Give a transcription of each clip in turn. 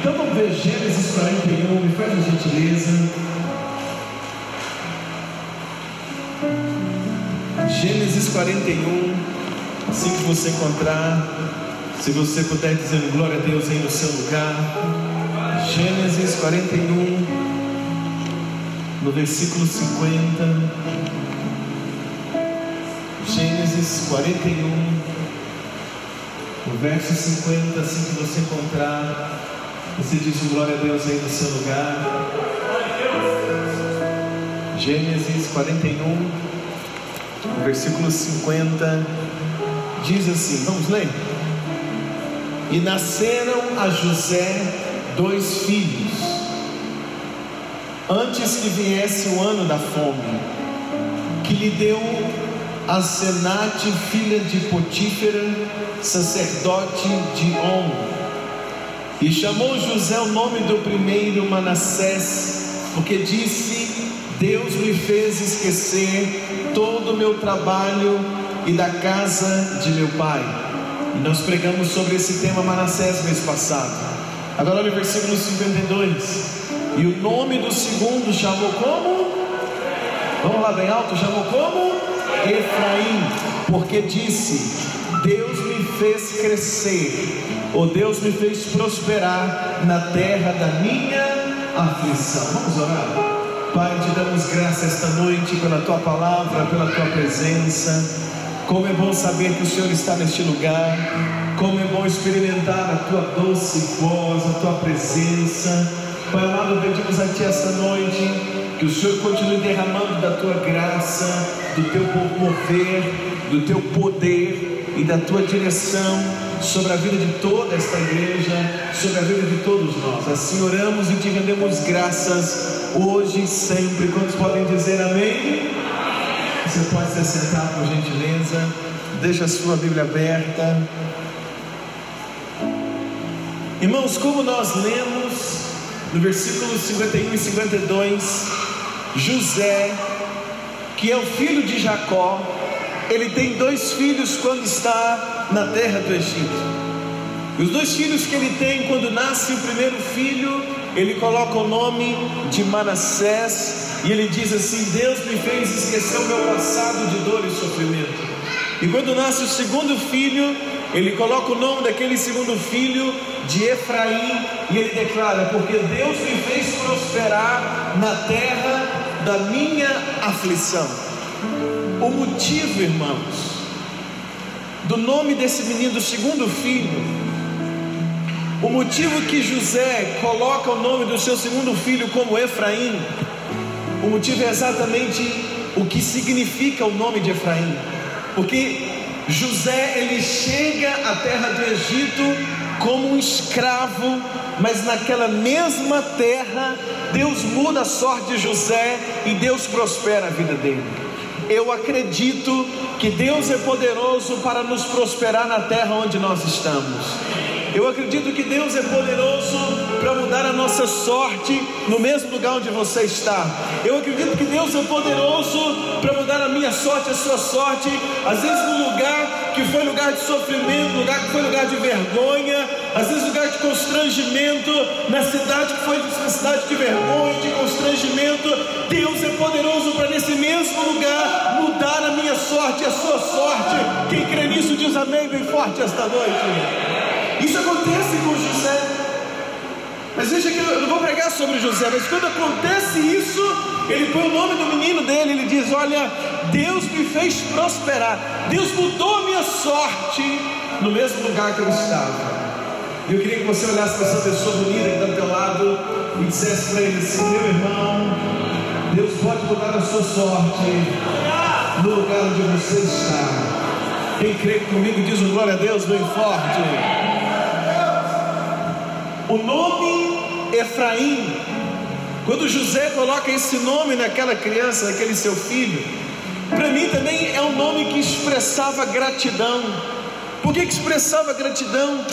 Então vamos ver Gênesis 41, me faz a gentileza. Gênesis 41, assim que você encontrar, se você puder dizer glória a Deus aí no seu lugar. Gênesis 41, no versículo 50. Gênesis 41, no verso 50, assim que você encontrar, você diz glória a Deus aí no seu lugar. Gênesis 41, versículo 50, diz assim: vamos ler. E nasceram a José dois filhos, antes que viesse o ano da fome, que lhe deu a Senate, filha de Potífera, sacerdote de On. E chamou José o nome do primeiro Manassés, porque disse: Deus me fez esquecer todo o meu trabalho e da casa de meu pai. E nós pregamos sobre esse tema Manassés mês passado. Agora olha o versículo 52. E o nome do segundo chamou como? Vamos lá bem alto, chamou como? Efraim, porque disse: Deus me fez crescer, ou Deus me fez prosperar na terra da minha aflição. Vamos orar? Pai, te damos graça esta noite pela tua palavra, pela tua presença. Como é bom saber que o Senhor está neste lugar. Como é bom experimentar a tua doce voz, a tua presença. Pai amado, pedimos a Ti esta noite que o Senhor continue derramando da tua graça, do teu mover, do teu poder e da tua direção sobre a vida de toda esta igreja, sobre a vida de todos nós. Assim oramos e te rendemos graças hoje e sempre. Quantos podem dizer amém? Você pode se sentar por gentileza. Deixa a sua Bíblia aberta. Irmãos, como nós lemos no versículo 51 e 52, José, que é o filho de Jacó, ele tem dois filhos quando está na terra do Egito. E os dois filhos que ele tem, quando nasce o primeiro filho, ele coloca o nome de Manassés, e ele diz assim: Deus me fez esquecer o meu passado de dor e sofrimento. E quando nasce o segundo filho, ele coloca o nome daquele segundo filho de Efraim, e ele declara: Porque Deus me fez prosperar na terra da minha aflição. O motivo, irmãos, do nome desse menino, do segundo filho. O motivo que José coloca o nome do seu segundo filho como Efraim, o motivo é exatamente o que significa o nome de Efraim, porque José ele chega à terra do Egito como um escravo, mas naquela mesma terra Deus muda a sorte de José e Deus prospera a vida dele. Eu acredito que Deus é poderoso para nos prosperar na terra onde nós estamos. Eu acredito que Deus é poderoso para mudar a nossa sorte no mesmo lugar onde você está. Eu acredito que Deus é poderoso para mudar a minha sorte, a sua sorte, às vezes no lugar que foi lugar de sofrimento, lugar que foi lugar de vergonha, às vezes lugar de constrangimento, na cidade que foi uma cidade de vergonha, de constrangimento. Deus é poderoso para nesse mesmo lugar mudar a minha sorte, a sua sorte. Quem crê nisso diz amém bem forte esta noite. Isso acontece com José. Mas veja que eu não vou pregar sobre José, mas quando acontece isso, ele põe o nome do menino dele, ele diz: Olha, Deus me fez prosperar, Deus mudou a minha sorte no mesmo lugar que eu estava. Eu queria que você olhasse para essa pessoa bonita que está do teu lado e dissesse para ele assim: Meu irmão, Deus pode mudar a sua sorte no lugar onde você está. Quem crê comigo diz glória a Deus bem forte. O nome Efraim, quando José coloca esse nome naquela criança, naquele seu filho, para mim também é um nome que expressava gratidão. Por que, expressava gratidão?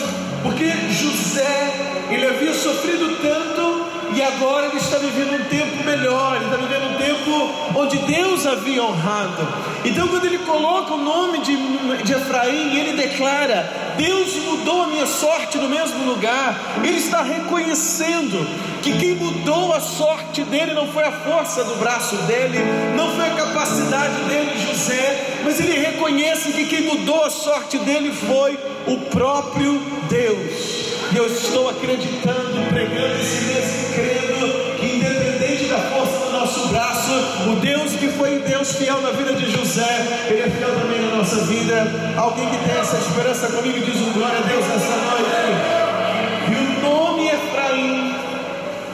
Porque José, ele havia sofrido tanto e agora ele está vivendo um tempo melhor, ele está vivendo um tempo onde Deus havia honrado. Então, quando ele coloca o nome de, de Efraim, ele declara: Deus mudou a minha sorte no mesmo lugar, ele está reconhecendo que quem mudou a sorte dele não foi a força do braço dele, não foi a capacidade dele, José, mas ele reconhece que quem mudou a sorte dele foi o próprio Deus. E eu estou acreditando, pregando esse mesmo credo, que independente da força do nosso braço, o Deus que foi Deus fiel na vida de José, Ele é fiel também na nossa vida. Alguém que tem essa esperança comigo diz um glória a Deus nessa noite. E o nome Efraim,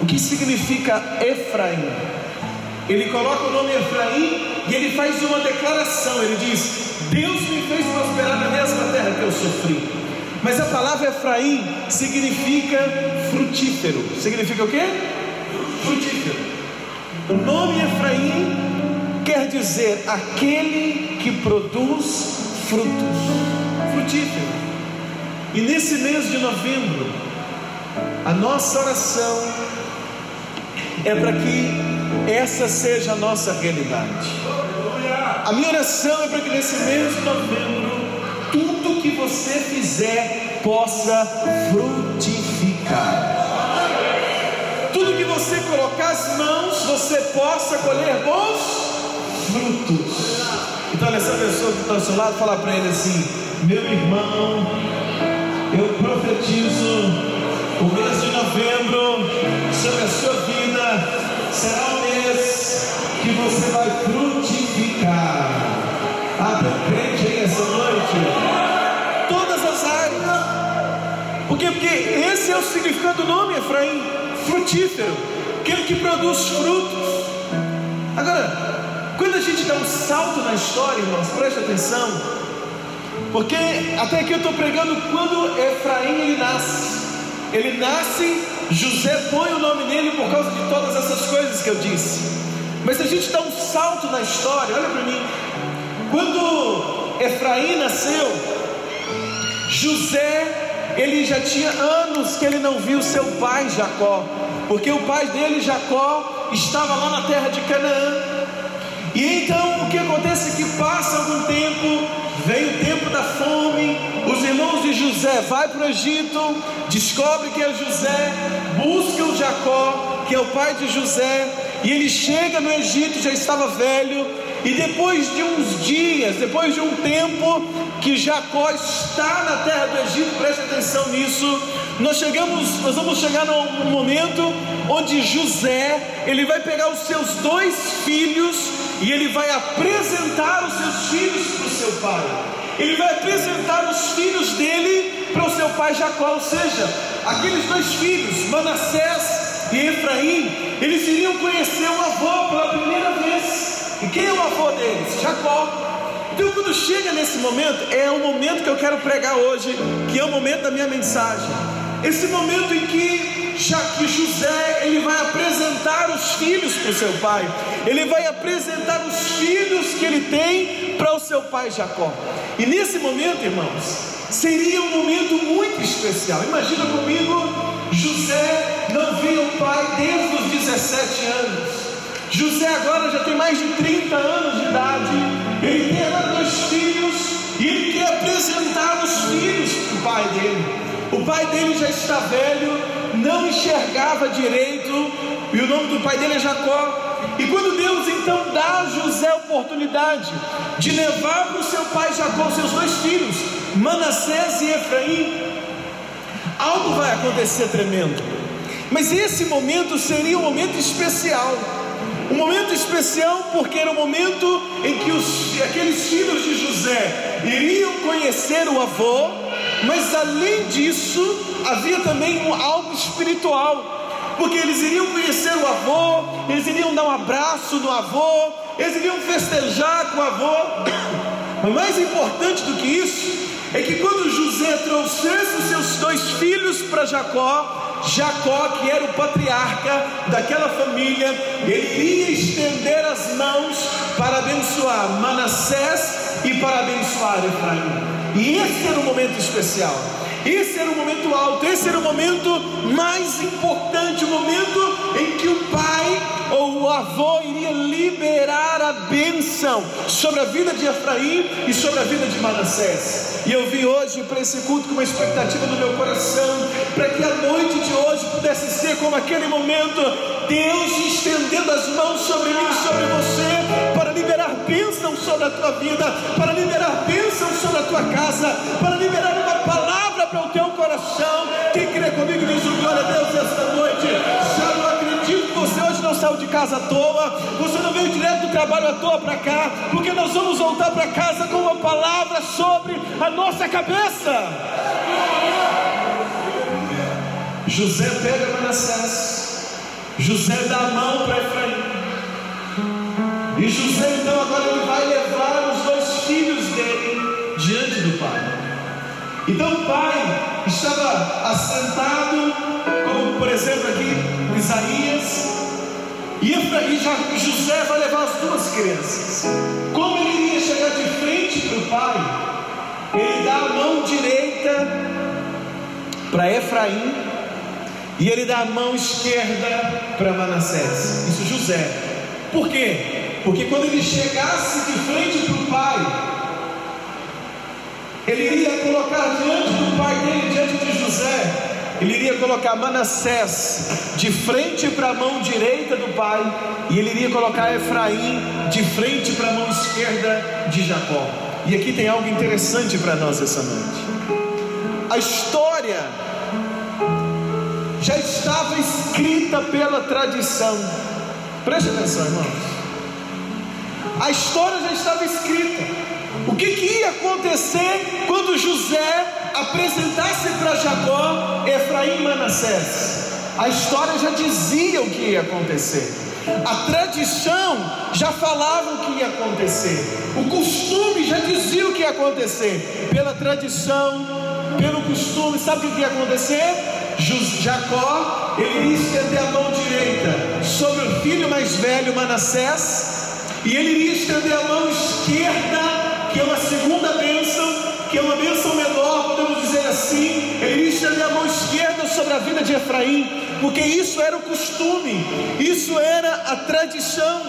o que significa Efraim? Ele coloca o nome Efraim e ele faz uma declaração. Ele diz: Deus me fez prosperar na mesma terra que eu sofri. Mas a palavra Efraim significa frutífero. Significa o quê? Frutífero. O nome Efraim quer dizer aquele que produz frutos. Frutífero. E nesse mês de novembro, a nossa oração é para que essa seja a nossa realidade. A minha oração é para que nesse mês de novembro você fizer possa frutificar. Tudo que você colocar as mãos, você possa colher bons frutos. Então, essa pessoa que está ao seu lado, fala para ele assim: Meu irmão, eu profetizo o mês de novembro sobre a sua vida será o mês que você vai frutificar. Tem crente aí essa noite? Por quê? Porque esse é o significado do nome, Efraim, frutífero, aquele que produz frutos. Agora, quando a gente dá um salto na história, irmãos, preste atenção, porque até aqui eu estou pregando quando Efraim ele nasce. Ele nasce, José põe o nome nele por causa de todas essas coisas que eu disse. Mas se a gente dá um salto na história, olha para mim. Quando Efraim nasceu, José ele já tinha anos que ele não viu seu pai Jacó, porque o pai dele, Jacó, estava lá na terra de Canaã. E então o que acontece é que passa algum tempo, vem o tempo da fome, os irmãos de José vai para o Egito, descobre que é José, buscam Jacó, que é o pai de José, e ele chega no Egito, já estava velho, e depois de uns dias, depois de um tempo que Jacó está na terra do Egito, preste atenção nisso. Nós chegamos, nós vamos chegar num momento onde José, ele vai pegar os seus dois filhos e ele vai apresentar os seus filhos para o seu pai. Ele vai apresentar os filhos dele para o seu pai Jacó, ou seja, aqueles dois filhos, Manassés e Efraim, eles iriam conhecer o avô pela primeira vez. E quem é o avô deles? Jacó. Então, quando chega nesse momento, é o momento que eu quero pregar hoje, que é o momento da minha mensagem. Esse momento em que, José ele vai apresentar os filhos para o seu pai, ele vai apresentar os filhos que ele tem para o seu pai Jacó. E nesse momento, irmãos, seria um momento muito especial. Imagina comigo, José não via o pai desde os 17 anos. José agora já tem mais de 30 anos de idade, ele tem dois filhos e ele quer apresentar os filhos para o pai dele. O pai dele já está velho, não enxergava direito, e o nome do pai dele é Jacó. E quando Deus então dá a José a oportunidade de levar para o seu pai Jacó seus dois filhos, Manassés e Efraim, algo vai acontecer tremendo. Mas esse momento seria um momento especial. Um momento especial porque era o momento em que os, aqueles filhos de José iriam conhecer o avô, mas além disso havia também um, algo espiritual, porque eles iriam conhecer o avô, eles iriam dar um abraço no avô, eles iriam festejar com o avô. Mas mais importante do que isso é que quando José trouxesse os seus dois filhos para Jacó, Jacó, que era o patriarca daquela família, ele iria estender as mãos para abençoar Manassés e para abençoar Efraim. E esse era um momento especial. Esse era o momento alto, esse era o momento mais importante, o momento em avô iria liberar a bênção sobre a vida de Efraim e sobre a vida de Manassés. E eu vim hoje para esse culto com uma expectativa no meu coração, para que a noite de hoje pudesse ser como aquele momento, Deus estendendo as mãos sobre mim e sobre você, para liberar bênção sobre a tua vida, para liberar bênção sobre a tua casa, para liberar para o teu coração. Quem crê comigo diz glória a Deus esta noite. Já não acredito que você hoje não saiu de casa à toa, você não veio direto do trabalho à toa para cá, porque nós vamos voltar para casa com uma palavra sobre a nossa cabeça. José pega Manassés, José dá a mão para Efraim, e José então agora ele vai levar os dois filhos dele diante do pai. Então o pai estava assentado, como por exemplo aqui Isaías, e José vai levar as duas crianças. Como ele iria chegar de frente para o pai, ele dá a mão direita para Efraim e ele dá a mão esquerda para Manassés. Isso José. Por quê? Porque quando ele chegasse de frente para o pai, ele iria colocar diante do pai dele, diante de José, ele iria colocar Manassés de frente para a mão direita do pai, e ele iria colocar Efraim de frente para a mão esquerda de Jacó. E aqui tem algo interessante para nós essa noite. A história já estava escrita pela tradição. Preste atenção, irmãos. A história já estava escrita. O que, que ia acontecer quando José apresentasse para Jacó Efraim e Manassés? A história já dizia o que ia acontecer. A tradição já falava o que ia acontecer. O costume já dizia o que ia acontecer. Pela tradição, pelo costume, sabe o que ia acontecer? Jacó, ele ia estender a mão direita sobre o filho mais velho Manassés, e ele iria estender a mão esquerda que é uma segunda bênção, que é uma bênção menor, podemos dizer assim. Ele estende a mão esquerda sobre a vida de Efraim, porque isso era o costume, isso era a tradição.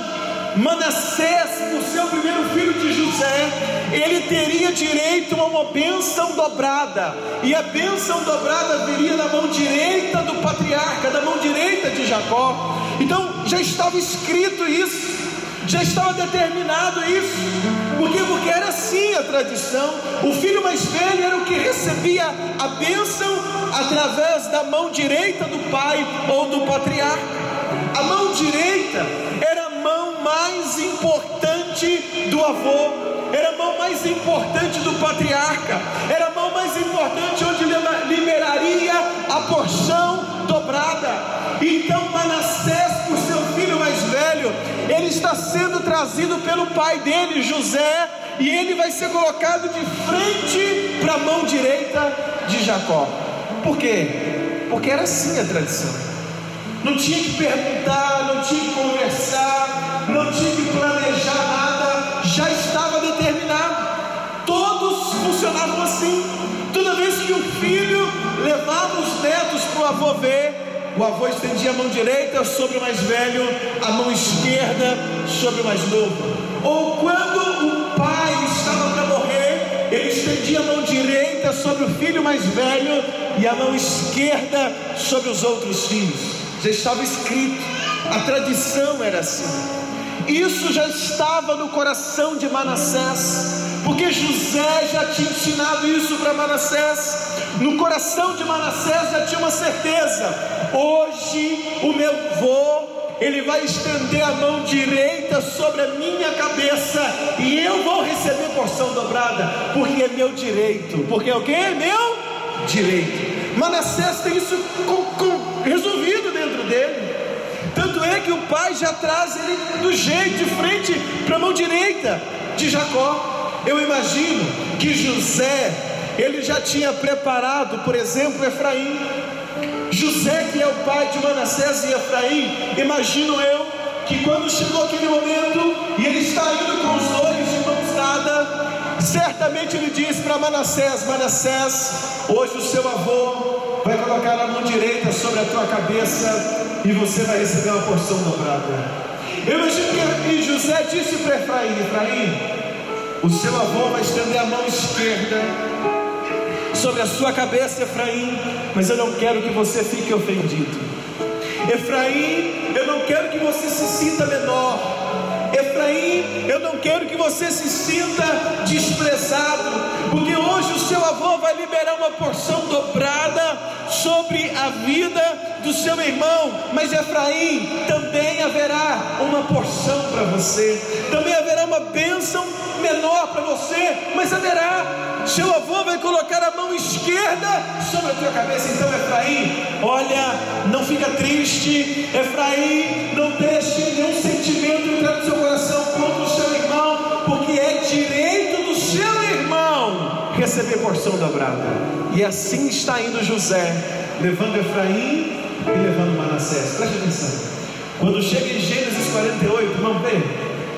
Manassés, por ser o primeiro filho de José, ele teria direito a uma bênção dobrada, e a bênção dobrada viria da mão direita do patriarca, da mão direita de Jacó. Então já estava escrito isso, já estava determinado isso. Por quê? Porque era assim a tradição. O filho mais velho era o que recebia a bênção através da mão direita do pai ou do patriarca. A mão direita era a mão mais importante do avô, era a mão mais importante do patriarca, era a mão mais importante onde liberaria a porção dobrada. Então Manassés, ele está sendo trazido pelo pai dele, José, e ele vai ser colocado de frente para a mão direita de Jacó. Por quê? Porque era assim a tradição. Não tinha que perguntar, não tinha que conversar, não tinha que planejar nada, já estava determinado. Todos funcionavam assim. Toda vez que o filho levava os netos para o avô ver, o avô estendia a mão direita sobre o mais velho, a mão esquerda sobre o mais novo. Ou quando o pai estava para morrer, ele estendia a mão direita sobre o filho mais velho e a mão esquerda sobre os outros filhos. Já estava escrito, a tradição era assim. Isso já estava no coração de Manassés, porque José já tinha ensinado isso para Manassés. No coração de Manassés já tinha uma certeza: hoje o meu vô ele vai estender a mão direita sobre a minha cabeça e eu vou receber porção dobrada, porque é meu direito. Porque é o que? É meu direito. Manassés tem isso com, com, resolvido dentro dele. Tanto é que o pai já traz ele do jeito de frente para a mão direita de Jacó. Eu imagino que José, ele já tinha preparado, por exemplo, Efraim. José, que é o pai de Manassés e Efraim, imagino eu que quando chegou aquele momento e ele está indo com os dois de mãos dadas, certamente ele diz para Manassés: Manassés, hoje o seu avô vai colocar a mão direita sobre a tua cabeça e você vai receber uma porção dobrada. Eu imagino que José disse para Efraim: Efraim, o seu avô vai estender a mão esquerda sobre a sua cabeça, Efraim, mas eu não quero que você fique ofendido. Efraim, eu não quero que você se sinta menor. Efraim, eu não quero que você se sinta desprezado, porque hoje o seu avô vai liberar uma porção dobrada sobre a vida do seu irmão, mas Efraim também haverá uma porção para você, também haverá uma bênção menor para você, mas haverá. Seu avô vai colocar a mão esquerda sobre a tua cabeça. Então, Efraim, olha, não fica triste. Efraim, não deixe nenhum sentimento entrar no seu coração contra o seu irmão, porque é direito do seu irmão receber porção dobrada. E assim está indo José, levando Efraim e levando Manassés. Preste atenção. Quando chega em Gênesis 48, vamos ver?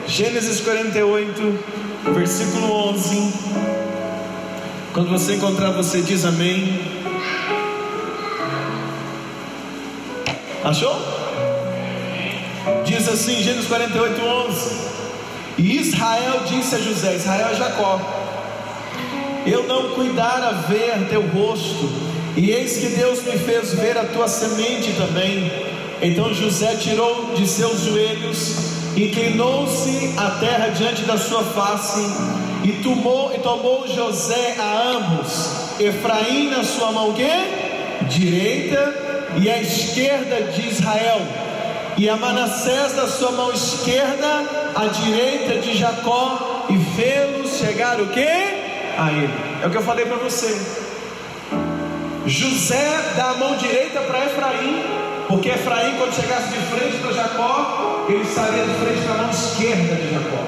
Gênesis 48, versículo 11. Quando você encontrar, você diz amém. Achou? Diz assim, Gênesis 48, 11. E Israel disse a José: Israel é Jacó. Eu não cuidara ver teu rosto, e eis que Deus me fez ver a tua semente também. Então José tirou de seus joelhos, inclinou-se a terra diante da sua face, e tomou, e tomou José a ambos, Efraim na sua mão direita, e a esquerda de Israel, e a Manassés na sua mão esquerda, a direita de Jacó, e fê-los chegar o que? A ele. É o que eu falei para você. José dá a mão direita para Efraim, porque Efraim, quando chegasse de frente para Jacó, ele estaria de frente para a mão esquerda de Jacó.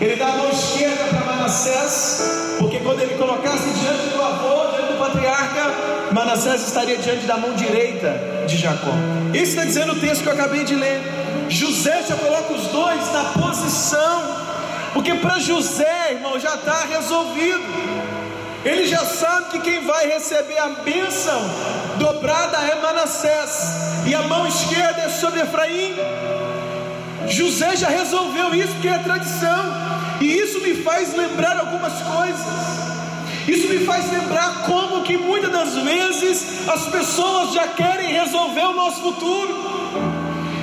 Ele dá a mão esquerda para Manassés, porque quando ele colocasse diante do avô, diante do patriarca, Manassés estaria diante da mão direita de Jacó. Isso está dizendo o texto que eu acabei de ler. José já coloca os dois na posição, porque para José, irmão, já está resolvido. Ele já sabe que quem vai receber a bênção dobrada é Manassés, e a mão esquerda é sobre Efraim. José já resolveu isso, porque é tradição, e isso me faz lembrar algumas coisas. Isso me faz lembrar como que muitas das vezes as pessoas já querem resolver o nosso futuro.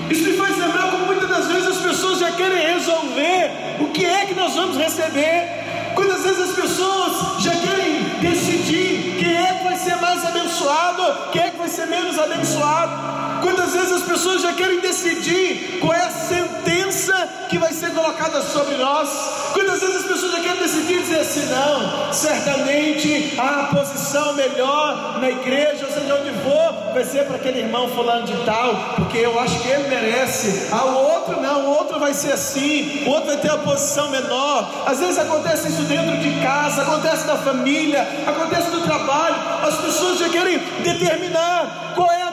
Isso me faz lembrar como muitas das vezes as pessoas já querem resolver o que é que nós vamos receber. Quantas vezes as pessoas já querem decidir quem é que vai ser mais abençoado, quem é que vai ser menos abençoado. Quantas vezes as pessoas já querem decidir qual é a sentença que vai ser colocada sobre nós? Quantas vezes as pessoas já querem decidir dizer assim, não, certamente a posição melhor na igreja, ou seja, onde for, vai ser para aquele irmão fulano de tal, porque eu acho que ele merece. Ah, o outro não, o outro vai ser assim, o outro vai ter a posição menor. Às vezes acontece isso dentro de casa, acontece na família, acontece no trabalho. As pessoas já querem determinar qual é a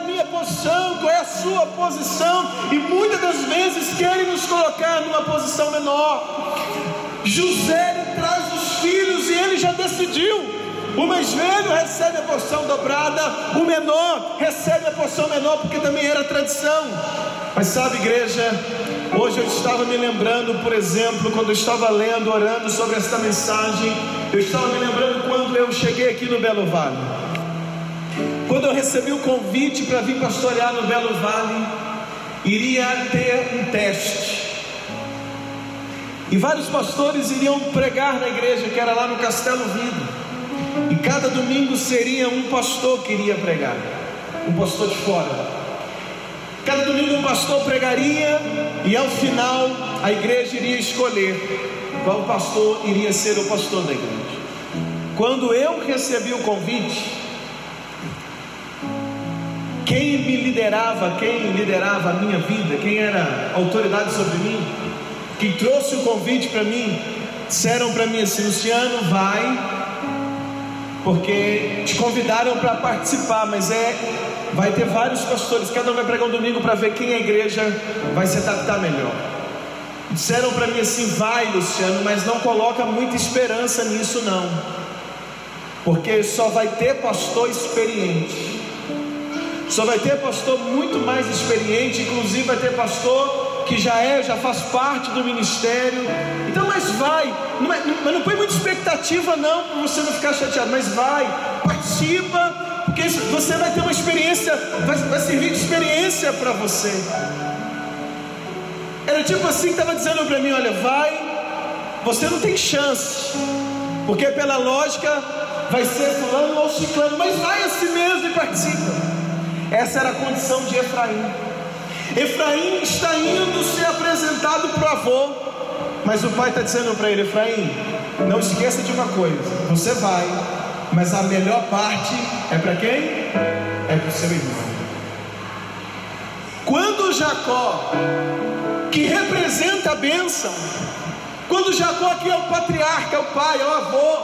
posição, qual é a sua posição, e muitas das vezes querem nos colocar numa posição menor. José traz os filhos e ele já decidiu. O mais velho recebe a porção dobrada, o menor recebe a porção menor, porque também era tradição. Mas sabe, igreja, hoje eu estava me lembrando, por exemplo, quando eu estava lendo, orando sobre esta mensagem, eu estava me lembrando quando eu cheguei aqui no Belo Vale. Quando eu recebi o convite para vir pastorear no Belo Vale, iria ter um teste. E vários pastores iriam pregar na igreja que era lá no Castelo Vido. E cada domingo seria um pastor que iria pregar, um pastor de fora. Cada domingo um pastor pregaria e ao final a igreja iria escolher qual pastor iria ser o pastor da igreja. Quando eu recebi o convite, quem me liderava, quem liderava a minha vida, quem era autoridade sobre mim, quem trouxe o convite para mim, disseram para mim assim: Luciano, vai porque te convidaram para participar, mas é vai ter vários pastores, cada um vai pregar um domingo para ver quem a igreja vai se adaptar melhor. Disseram para mim assim: vai, Luciano, mas não coloca muita esperança nisso, não, porque só vai ter pastor experiente, só vai ter pastor muito mais experiente, inclusive vai ter pastor que já é, já faz parte do ministério. Então, mas vai, não é, mas não põe muita expectativa não, para você não ficar chateado, mas vai, participa, porque você vai ter uma experiência, vai, vai servir de experiência para você. Era tipo assim que estava dizendo para mim: olha, vai, você não tem chance, porque pela lógica vai ser fulano ou ciclano, mas vai assim mesmo e participa. Essa era a condição de Efraim. Efraim está indo ser apresentado para o avô, mas o pai está dizendo para ele: Efraim, não esqueça de uma coisa, você vai, mas a melhor parte é para quem? É para o seu irmão. Quando Jacó, que representa a bênção, quando Jacó aqui é o patriarca, é o pai, é o avô,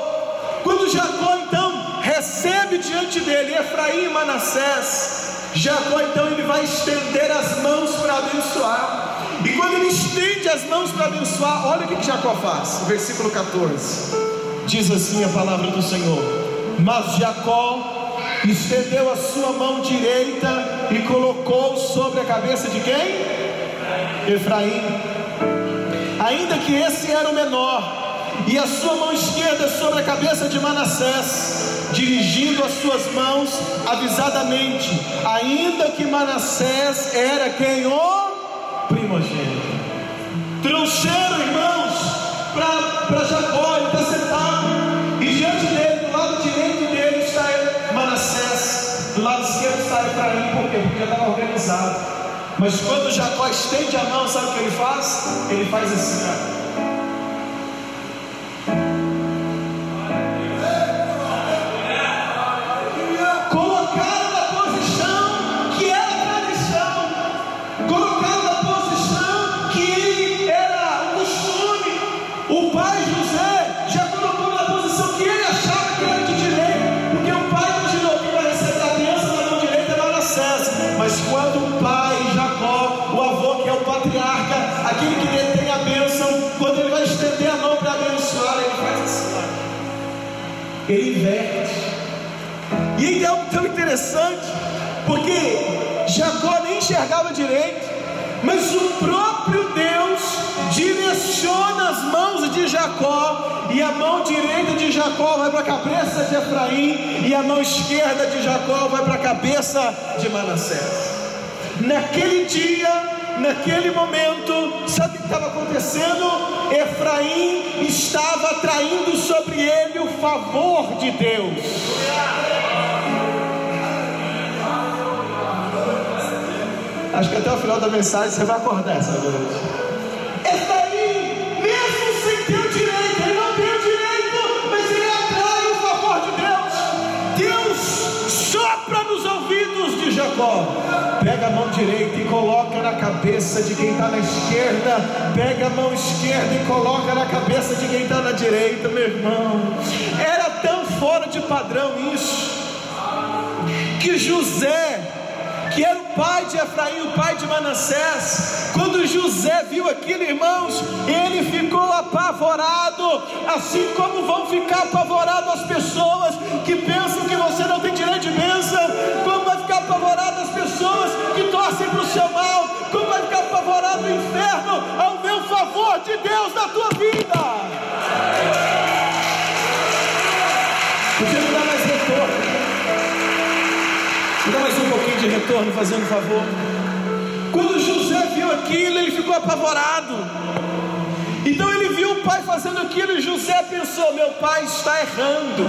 quando Jacó então recebe diante dele Efraim e Manassés, Jacó então ele vai estender as mãos para abençoar. E quando ele estende as mãos para abençoar, olha o que, que Jacó faz. Versículo 14. Diz assim a palavra do Senhor: Mas Jacó estendeu a sua mão direita e colocou sobre a cabeça de quem? Efraim. Ainda que esse era o menor, e a sua mão esquerda sobre a cabeça de Manassés, dirigindo as suas mãos avisadamente, ainda que Manassés era quem o primogênito. Trouxeram, irmãos, para Jacó, ele está sentado, e diante dele, do lado direito dele está Manassés, do lado esquerdo está Efraim, por quê? Porque estava organizado. Mas quando Jacó estende a mão, sabe o que ele faz? Ele faz assim, ó. E é algo tão interessante, porque Jacó nem enxergava direito, mas o próprio Deus direciona as mãos de Jacó, e a mão direita de Jacó vai para a cabeça de Efraim, e a mão esquerda de Jacó vai para a cabeça de Manassés. Naquele dia, naquele momento, sabe o que estava acontecendo? Efraim estava atraindo sobre ele o favor de Deus. Acho que até o final da mensagem você vai acordar essa noite. Efraim, mesmo sem ter o direito, ele não tem o direito, mas ele atrai o favor de Deus. Deus sopra nos ouvidos de Jacó Pega a mão direita e coloca na cabeça de quem está na esquerda. Pega a mão esquerda e coloca na cabeça de quem está na direita, meu irmão. Era tão fora de padrão isso, que José, que era o pai de Efraim, o pai de Manassés, quando José viu aquilo, irmãos, ele ficou apavorado, assim como vão ficar apavoradas as pessoas que pensam que você não tem direito de bênção, como vai ficar apavorado as pessoas que torcem para o seu mal, como vai ficar apavorado o inferno ao o favor de Deus na tua vida. Retorno, fazendo favor. Quando José viu aquilo, ele ficou apavorado. Então ele viu o pai fazendo aquilo e José pensou: meu pai está errando,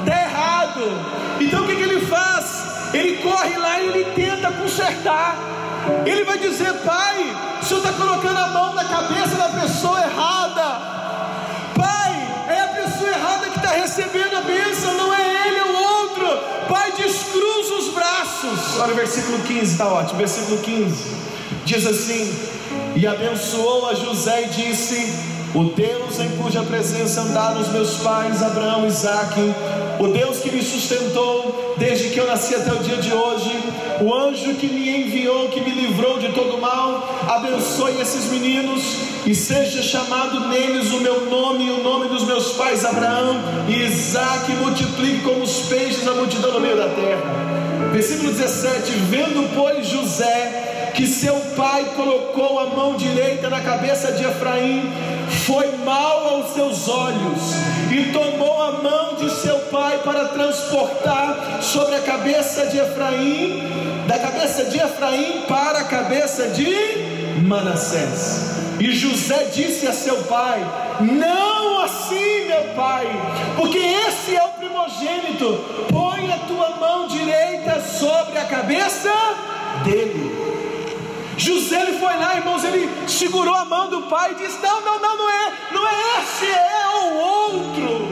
está errado. Então o que, que ele faz? Ele corre lá e ele tenta consertar. Ele vai dizer: Pai, o senhor está colocando a mão na cabeça da pessoa errada. Olha o versículo 15, está ótimo. Versículo 15 diz assim: E abençoou a José e disse: o Deus em cuja presença andaram os meus pais, Abraão e Isaac, o Deus que me sustentou desde que eu nasci até o dia de hoje, o anjo que me enviou, que me livrou de todo mal, abençoe esses meninos e seja chamado neles o meu nome e o nome dos meus pais, Abraão e Isaac, multiplique como os peixes a multidão no meio da terra. Versículo 17: Vendo, pois, José que seu pai colocou a mão direita na cabeça de Efraim foi mal aos seus olhos e tomou a mão de seu pai para transportar sobre a cabeça de Efraim, da cabeça de Efraim para a cabeça de Manassés. E José disse a seu pai: Não pai, porque esse é o primogênito. Põe a tua mão direita sobre a cabeça dele. José ele foi lá, irmãos, ele segurou a mão do pai e disse: Não, não, não, não é, não é esse, é o outro.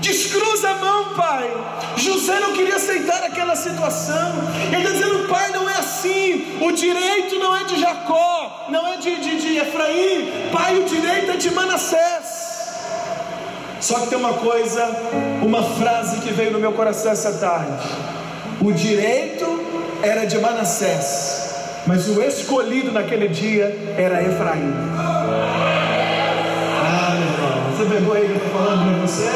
Descruza a mão, pai. José não queria aceitar aquela situação. Ele está dizendo: Pai, não é assim. O direito não é de Jacó, não é de, de, de Efraim. Pai, o direito é de Manassés. Só que tem uma coisa, uma frase que veio no meu coração essa tarde: o direito era de Manassés mas o escolhido naquele dia era Efraim. Ah, meu você pegou aí que eu estou falando para você?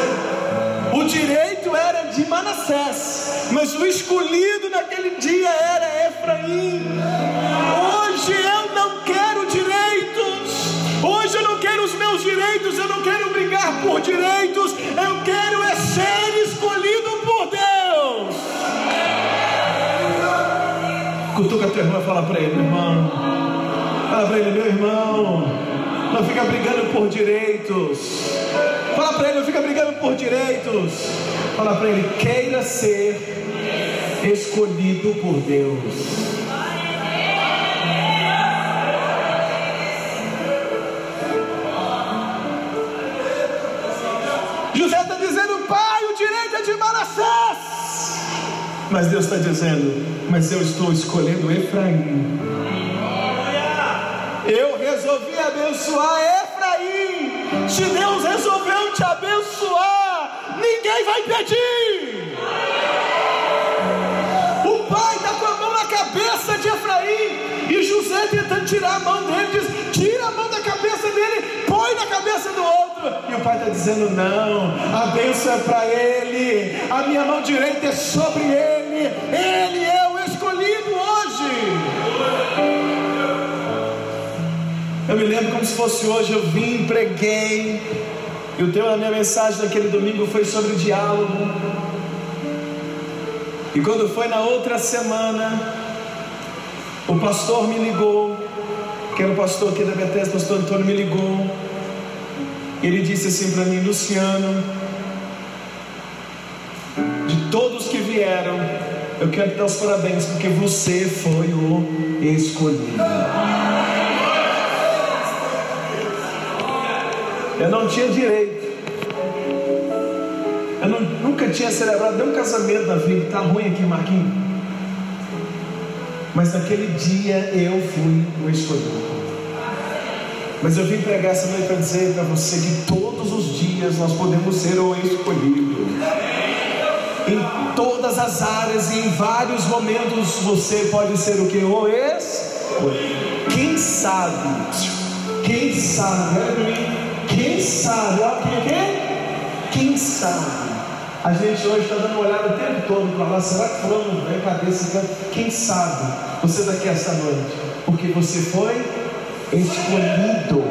O direito era de Manassés, mas o escolhido naquele dia era Efraim. Hoje eu por direitos, eu quero é ser escolhido por Deus. Cutuca teu irmão e fala para ele, irmão. Fala para ele, meu irmão. Não fica brigando por direitos. Fala para ele, não fica brigando por direitos. Fala para ele, queira ser escolhido por Deus. José está dizendo, pai, o direito é de Manassés. Mas Deus está dizendo: Mas eu estou escolhendo Efraim. Eu resolvi abençoar Efraim. Se Deus resolveu te abençoar, ninguém vai pedir. O pai está com a mão na cabeça de Efraim. E José tentando tirar a mão dele, diz: Tira a mão da cabeça dele, põe na cabeça do outro. E o pai está dizendo: Não, a bênção é para ele, a minha mão direita é sobre ele, ele é o escolhido hoje. Eu me lembro como se fosse hoje, eu vim, preguei, e o tema da minha mensagem daquele domingo foi sobre diálogo. E quando foi na outra semana, o pastor me ligou, que era o pastor aqui da Bethesda, o pastor Antônio me ligou ele disse assim para mim, Luciano, de todos que vieram, eu quero te dar os parabéns, porque você foi o escolhido. Eu não tinha direito. Eu não, nunca tinha celebrado nenhum casamento na vida. Tá ruim aqui, Marquinhos. Mas naquele dia eu fui o escolhido. Mas eu vim pregar essa noite para dizer para você que todos os dias nós podemos ser o escolhido. Em todas as áreas e em vários momentos você pode ser o que? O escolhido. Quem sabe? Quem sabe? Quem sabe? Quem, sabe? A gente hoje está dando uma olhada o tempo todo para lá. Será que fulano cabeça? Quem sabe? Você daqui esta noite. Porque você foi escolhido.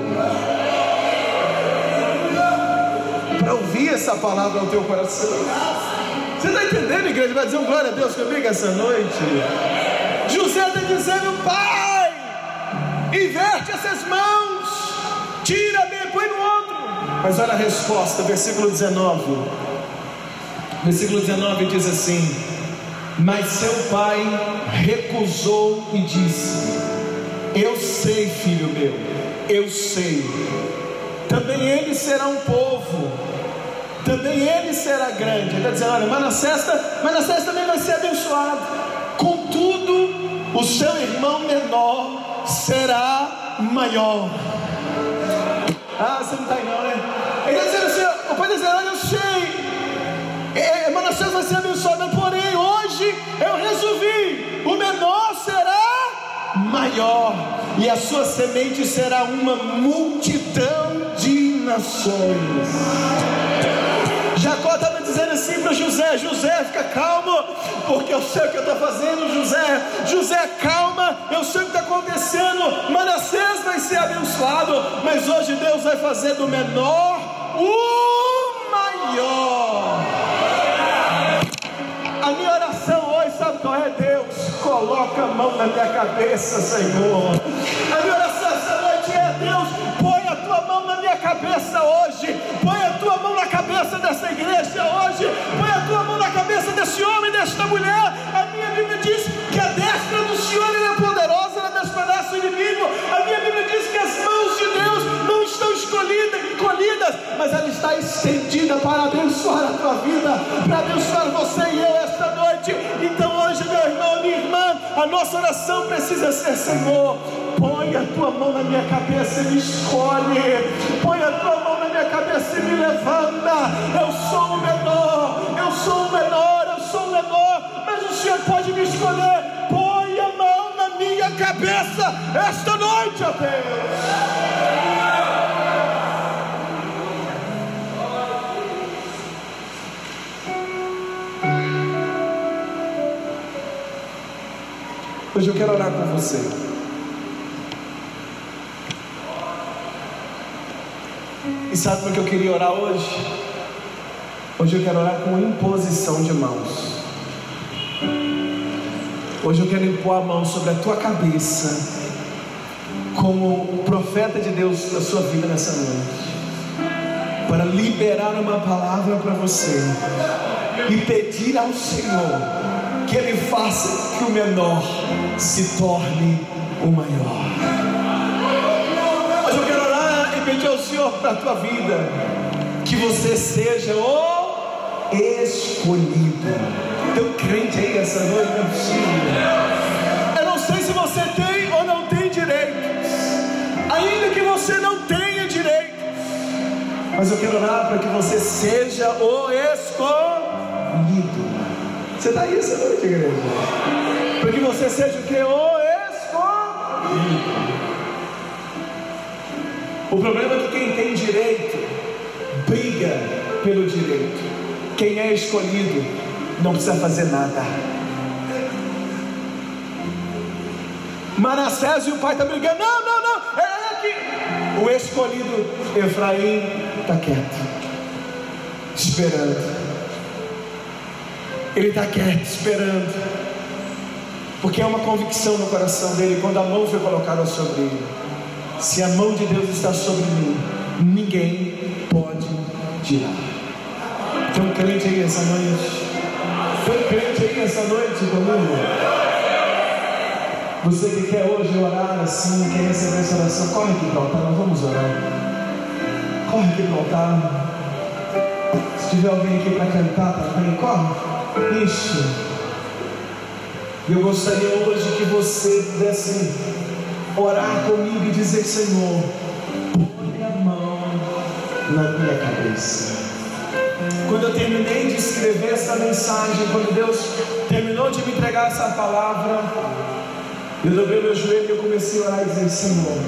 Para ouvir essa palavra no teu coração. Você está entendendo, igreja? Vai dizer um glória a Deus comigo essa noite. José está dizendo, Pai, inverte essas mãos, tira bem, põe no outro. Mas olha a resposta, versículo 19. Versículo 19 diz assim: Mas seu pai recusou e disse: eu sei, filho meu, eu sei. Também ele será um povo, também ele será grande. Ele está dizendo: olha, Manassés, Manassés também vai ser abençoado. Contudo, o seu irmão menor será maior. Ah, você não está aí não, né? Ele está dizendo assim: o pai dizendo: olha, eu sei. É, Manassés vai ser abençoado, porém hoje eu resolvi: o menor será maior, e a sua semente será uma multidão de nações. Jacó estava dizendo assim para José: José, fica calmo, porque eu sei o que eu estou fazendo. José, José, calma, eu sei o que está dizendo: Manassés vai ser abençoado, mas hoje Deus vai fazer do menor o maior. A minha oração hoje, sabe qual é? Coloca a mão na minha cabeça, Senhor. A minha oração essa noite é: Deus, põe a tua mão na minha cabeça hoje, põe a tua mão na cabeça dessa igreja hoje, põe a tua mão na cabeça desse homem, desta mulher. A minha Bíblia diz que a destra do Senhor é poderosa, ela despedaça o inimigo. A minha Bíblia diz que as mãos de Deus não estão escolhidas, encolhidas, mas ela está estendida para abençoar a tua vida, para abençoar você e eu a nossa oração precisa ser, Senhor, põe a tua mão na minha cabeça e me escolhe, põe a tua mão na minha cabeça e me levanta. Eu sou o menor, eu sou o menor, eu sou o menor, mas o Senhor pode me escolher. Põe a mão na minha cabeça esta noite, ó Deus. Hoje eu quero orar com você. E sabe por que eu queria orar hoje? Hoje eu quero orar com imposição de mãos. Hoje eu quero impor a mão sobre a tua cabeça, como profeta de Deus da sua vida nessa noite, para liberar uma palavra para você e pedir ao Senhor que Ele faça que o menor se torne o maior. Mas eu quero orar e pedir ao Senhor para a tua vida, que você seja o escolhido. Teu crente aí essa noite não é possível. Eu não sei se você tem ou não tem direitos, ainda que você não tenha direitos, mas eu quero orar para que você seja o escolhido. Você está aí essa noite, igreja? Para que você seja o que? O escolhido. O problema é que quem tem direito briga pelo direito. Quem é escolhido não precisa fazer nada. Manassés e o pai estão tá brigando. Não, não, não. É que o escolhido Efraim está quieto, esperando. Ele está quieto, esperando. Porque é uma convicção no coração dele quando a mão foi colocada sobre ele. Se a mão de Deus está sobre mim, ninguém pode tirar. Tem um crente aí essa noite? Tem um crente aí essa noite comigo? Você que quer hoje orar assim, quer receber essa oração, corre aqui para o altar, nós vamos orar. Corre aqui para o altar. Se tiver alguém aqui para cantar também, corre. Isso. E eu gostaria hoje que você pudesse orar comigo e dizer: Senhor, põe a mão na minha cabeça. Quando eu terminei de escrever essa mensagem, quando Deus terminou de me entregar essa palavra, eu dobrei meu joelho e eu comecei a orar e dizer: Senhor,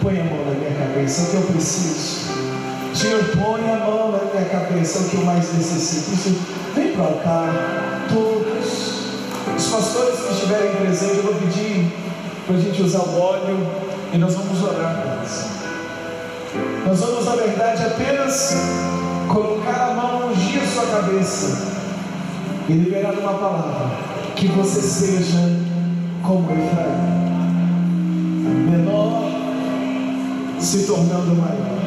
põe a mão na minha cabeça, é o que eu preciso. Senhor, põe a mão na minha cabeça, é o que eu mais necessito. Vem para o altar, todos. Os pastores que estiverem presentes, eu vou pedir para a gente usar o óleo e nós vamos orar por. Nós vamos, na verdade, apenas colocar a mão, ungir a sua cabeça e liberar uma palavra. Que você seja como Efraim, menor se tornando maior,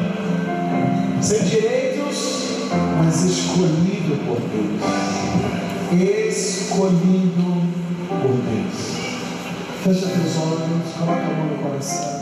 sem direitos mas escolhido por Deus. Escolhido por Deus. Fecha teus olhos, coloca a mão no coração.